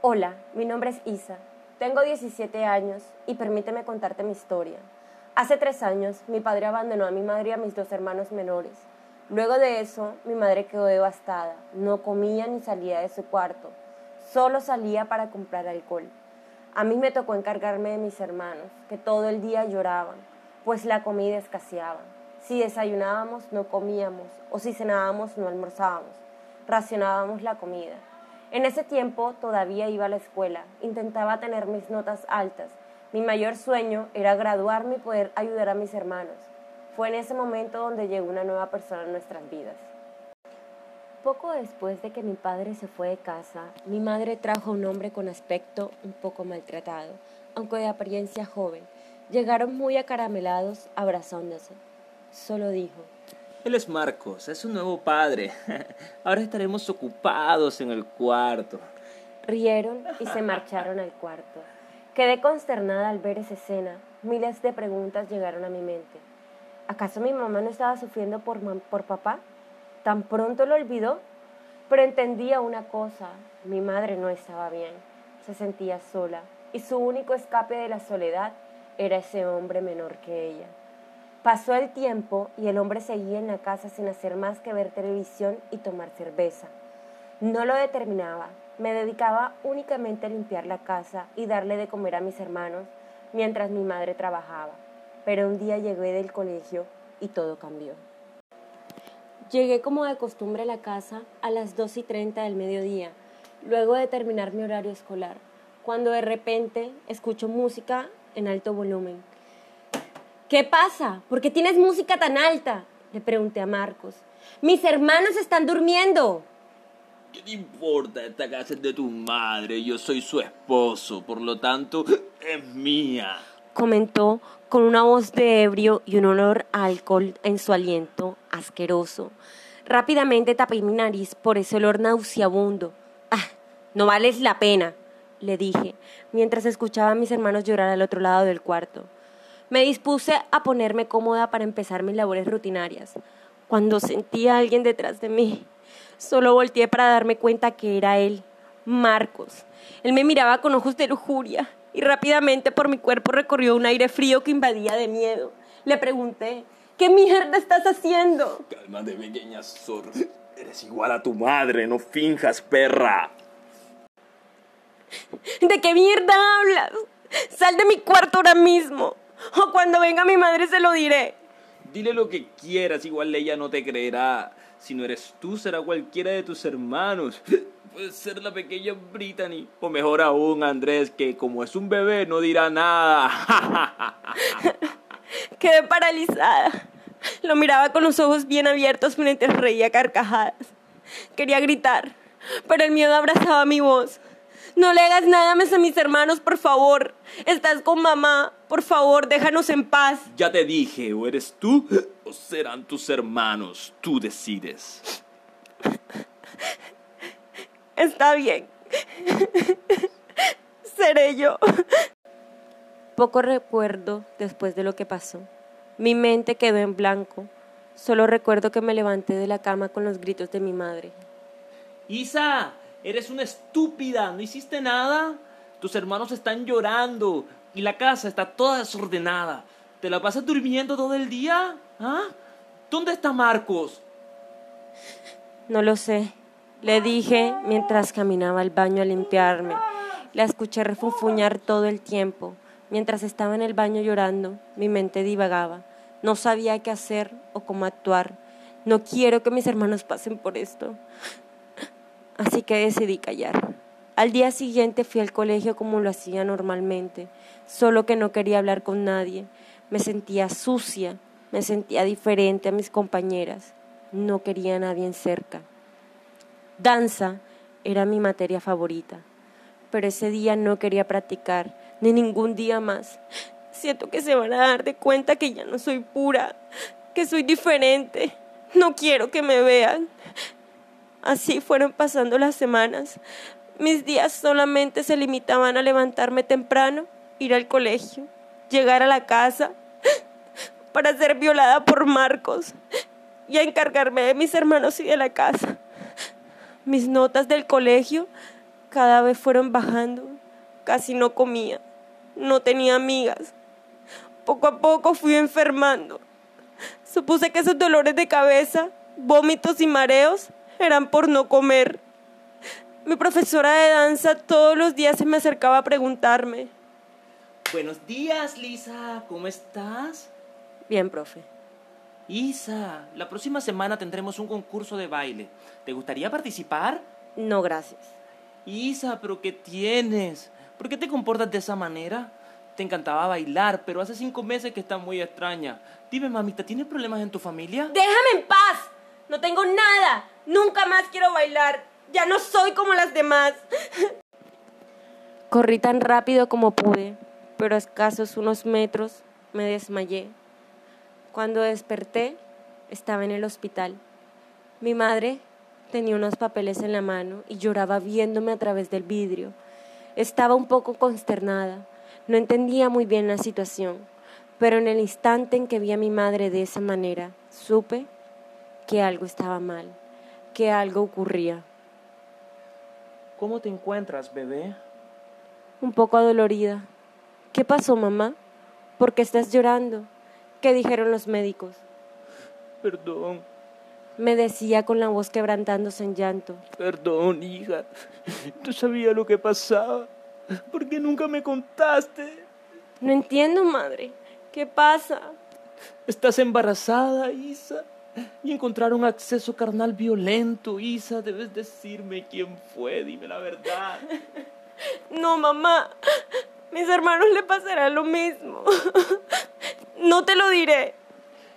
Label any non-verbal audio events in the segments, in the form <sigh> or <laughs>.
Hola, mi nombre es Isa. Tengo 17 años y permíteme contarte mi historia. Hace tres años, mi padre abandonó a mi madre y a mis dos hermanos menores. Luego de eso, mi madre quedó devastada. No comía ni salía de su cuarto. Solo salía para comprar alcohol. A mí me tocó encargarme de mis hermanos, que todo el día lloraban, pues la comida escaseaba. Si desayunábamos, no comíamos, o si cenábamos, no almorzábamos. Racionábamos la comida. En ese tiempo todavía iba a la escuela, intentaba tener mis notas altas. Mi mayor sueño era graduarme y poder ayudar a mis hermanos. Fue en ese momento donde llegó una nueva persona en nuestras vidas. Poco después de que mi padre se fue de casa, mi madre trajo a un hombre con aspecto un poco maltratado, aunque de apariencia joven. Llegaron muy acaramelados, abrazándose. Solo dijo, él es Marcos, es un nuevo padre. <laughs> Ahora estaremos ocupados en el cuarto. Rieron y se marcharon al cuarto. Quedé consternada al ver esa escena. Miles de preguntas llegaron a mi mente. ¿Acaso mi mamá no estaba sufriendo por, por papá? ¿Tan pronto lo olvidó? Pero entendía una cosa, mi madre no estaba bien, se sentía sola y su único escape de la soledad era ese hombre menor que ella. Pasó el tiempo y el hombre seguía en la casa sin hacer más que ver televisión y tomar cerveza. No lo determinaba, me dedicaba únicamente a limpiar la casa y darle de comer a mis hermanos mientras mi madre trabajaba. Pero un día llegué del colegio y todo cambió. Llegué como de costumbre a la casa a las 2 y 30 del mediodía, luego de terminar mi horario escolar, cuando de repente escucho música en alto volumen. ¿Qué pasa? ¿Por qué tienes música tan alta? Le pregunté a Marcos. Mis hermanos están durmiendo. ¿Qué te importa? Esta casa es de tu madre. Yo soy su esposo. Por lo tanto, es mía. Comentó con una voz de ebrio y un olor a alcohol en su aliento asqueroso. Rápidamente tapé mi nariz por ese olor nauseabundo. Ah, no vales la pena, le dije, mientras escuchaba a mis hermanos llorar al otro lado del cuarto. Me dispuse a ponerme cómoda para empezar mis labores rutinarias, cuando sentí a alguien detrás de mí. Solo volteé para darme cuenta que era él, Marcos. Él me miraba con ojos de lujuria y rápidamente por mi cuerpo recorrió un aire frío que invadía de miedo. Le pregunté, ¿qué mierda estás haciendo? Cálmate, pequeña zorra. Eres igual a tu madre, no finjas, perra. ¿De qué mierda hablas? Sal de mi cuarto ahora mismo. O cuando venga mi madre se lo diré. Dile lo que quieras, igual ella no te creerá. Si no eres tú, será cualquiera de tus hermanos. <laughs> Puede ser la pequeña Brittany. O mejor aún, Andrés, que como es un bebé no dirá nada. <laughs> Quedé paralizada. Lo miraba con los ojos bien abiertos mientras reía carcajadas. Quería gritar, pero el miedo abrazaba mi voz. No le hagas nada a mis hermanos, por favor. Estás con mamá. Por favor, déjanos en paz. Ya te dije, o eres tú o serán tus hermanos. Tú decides. Está bien. Seré yo. Poco recuerdo después de lo que pasó. Mi mente quedó en blanco. Solo recuerdo que me levanté de la cama con los gritos de mi madre. Isa, Eres una estúpida, no hiciste nada. Tus hermanos están llorando y la casa está toda desordenada. ¿Te la pasas durmiendo todo el día? ¿Ah? ¿Dónde está Marcos? No lo sé. Le dije mientras caminaba al baño a limpiarme. La escuché refunfuñar todo el tiempo. Mientras estaba en el baño llorando, mi mente divagaba. No sabía qué hacer o cómo actuar. No quiero que mis hermanos pasen por esto así que decidí callar. Al día siguiente fui al colegio como lo hacía normalmente, solo que no quería hablar con nadie. Me sentía sucia, me sentía diferente a mis compañeras, no quería a nadie cerca. Danza era mi materia favorita, pero ese día no quería practicar, ni ningún día más. Siento que se van a dar de cuenta que ya no soy pura, que soy diferente. No quiero que me vean. Así fueron pasando las semanas. Mis días solamente se limitaban a levantarme temprano, ir al colegio, llegar a la casa <laughs> para ser violada por Marcos y a encargarme de mis hermanos y de la casa. Mis notas del colegio cada vez fueron bajando. Casi no comía, no tenía amigas. Poco a poco fui enfermando. Supuse que esos dolores de cabeza, vómitos y mareos eran por no comer. Mi profesora de danza todos los días se me acercaba a preguntarme. Buenos días, Lisa. ¿Cómo estás? Bien, profe. Isa, la próxima semana tendremos un concurso de baile. ¿Te gustaría participar? No, gracias. Isa, pero ¿qué tienes? ¿Por qué te comportas de esa manera? Te encantaba bailar, pero hace cinco meses que estás muy extraña. Dime, mamita, ¿tienes problemas en tu familia? Déjame en paz. No tengo nada. Nunca más quiero bailar. Ya no soy como las demás. Corrí tan rápido como pude, pero a escasos unos metros me desmayé. Cuando desperté, estaba en el hospital. Mi madre tenía unos papeles en la mano y lloraba viéndome a través del vidrio. Estaba un poco consternada. No entendía muy bien la situación, pero en el instante en que vi a mi madre de esa manera, supe que algo estaba mal, que algo ocurría. ¿Cómo te encuentras, bebé? Un poco adolorida. ¿Qué pasó, mamá? ¿Por qué estás llorando? ¿Qué dijeron los médicos? Perdón. Me decía con la voz quebrantándose en llanto. Perdón, hija. Tú sabías lo que pasaba. ¿Por qué nunca me contaste? No entiendo, madre. ¿Qué pasa? Estás embarazada, Isa. Y encontraron acceso carnal violento, Isa. Debes decirme quién fue. Dime la verdad. <laughs> No, mamá. Mis hermanos le pasará lo mismo. <laughs> No te lo diré.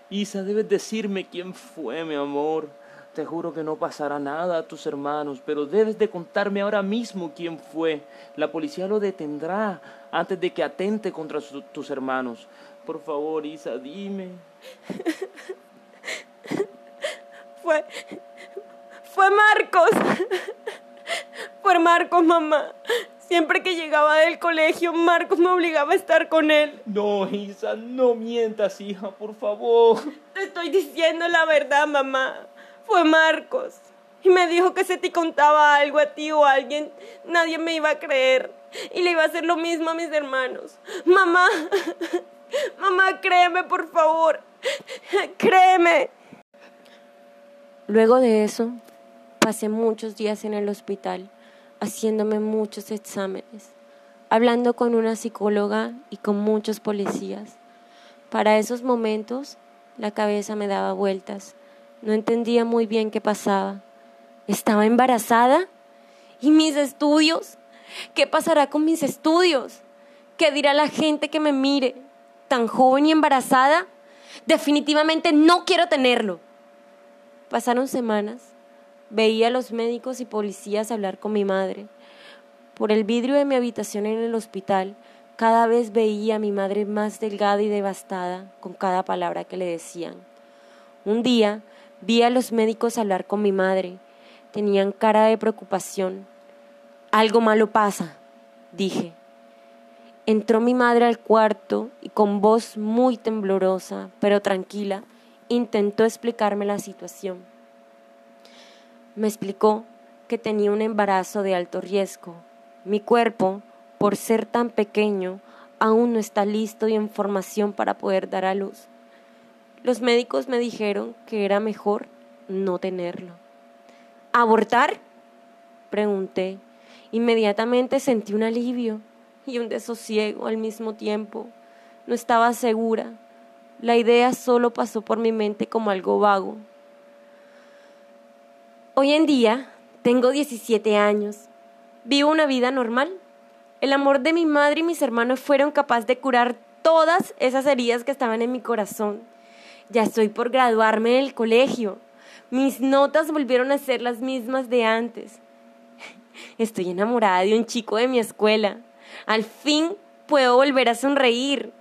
Isa, debes decirme quién fue, mi amor. Te juro que no pasará nada a tus hermanos, pero debes de contarme ahora mismo quién fue. La policía lo detendrá antes de que atente contra tus hermanos. Por favor, Isa, dime. <laughs> Fue. Fue Marcos. Fue Marcos, mamá. Siempre que llegaba del colegio, Marcos me obligaba a estar con él. No, Isa, no mientas, hija, por favor. Te estoy diciendo la verdad, mamá. Fue Marcos. Y me dijo que si te contaba algo a ti o a alguien, nadie me iba a creer. Y le iba a hacer lo mismo a mis hermanos. Mamá, <laughs> mamá, créeme, por favor. Créeme. Luego de eso, pasé muchos días en el hospital haciéndome muchos exámenes, hablando con una psicóloga y con muchos policías. Para esos momentos la cabeza me daba vueltas, no entendía muy bien qué pasaba. ¿Estaba embarazada? ¿Y mis estudios? ¿Qué pasará con mis estudios? ¿Qué dirá la gente que me mire? ¿Tan joven y embarazada? Definitivamente no quiero tenerlo. Pasaron semanas Veía a los médicos y policías hablar con mi madre. Por el vidrio de mi habitación en el hospital, cada vez veía a mi madre más delgada y devastada con cada palabra que le decían. Un día vi a los médicos hablar con mi madre. Tenían cara de preocupación. Algo malo pasa, dije. Entró mi madre al cuarto y con voz muy temblorosa, pero tranquila, intentó explicarme la situación. Me explicó que tenía un embarazo de alto riesgo. Mi cuerpo, por ser tan pequeño, aún no está listo y en formación para poder dar a luz. Los médicos me dijeron que era mejor no tenerlo. ¿Abortar? Pregunté. Inmediatamente sentí un alivio y un desosiego al mismo tiempo. No estaba segura. La idea solo pasó por mi mente como algo vago, Hoy en día tengo 17 años. Vivo una vida normal. El amor de mi madre y mis hermanos fueron capaces de curar todas esas heridas que estaban en mi corazón. Ya estoy por graduarme del colegio. Mis notas volvieron a ser las mismas de antes. <laughs> Estoy enamorada de un chico de mi escuela. Al fin puedo volver a sonreír.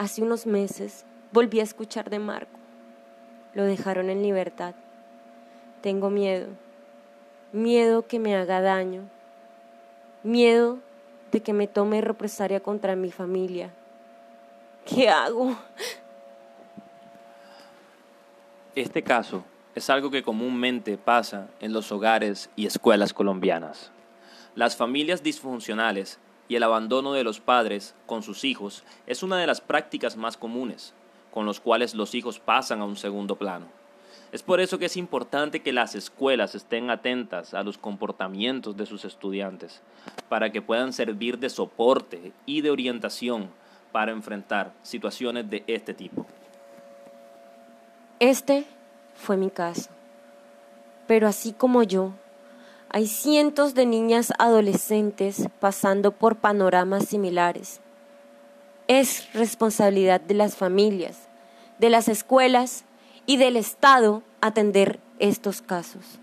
Hace unos meses volví a escuchar de Marco. Lo dejaron en libertad. Tengo miedo. Miedo que me haga daño. Miedo de que me tome represalia contra mi familia. ¿Qué hago? Este caso es algo que comúnmente pasa en los hogares y escuelas colombianas. Las familias disfuncionales y el abandono de los padres con sus hijos es una de las prácticas más comunes, con los cuales los hijos pasan a un segundo plano. Es por eso que es importante que las escuelas estén atentas a los comportamientos de sus estudiantes, para que puedan servir de soporte y de orientación para enfrentar situaciones de este tipo. Este fue mi caso. Pero así como yo, hay cientos de niñas adolescentes pasando por panoramas similares. Es responsabilidad de las familias, de las escuelas y del Estado atender estos casos.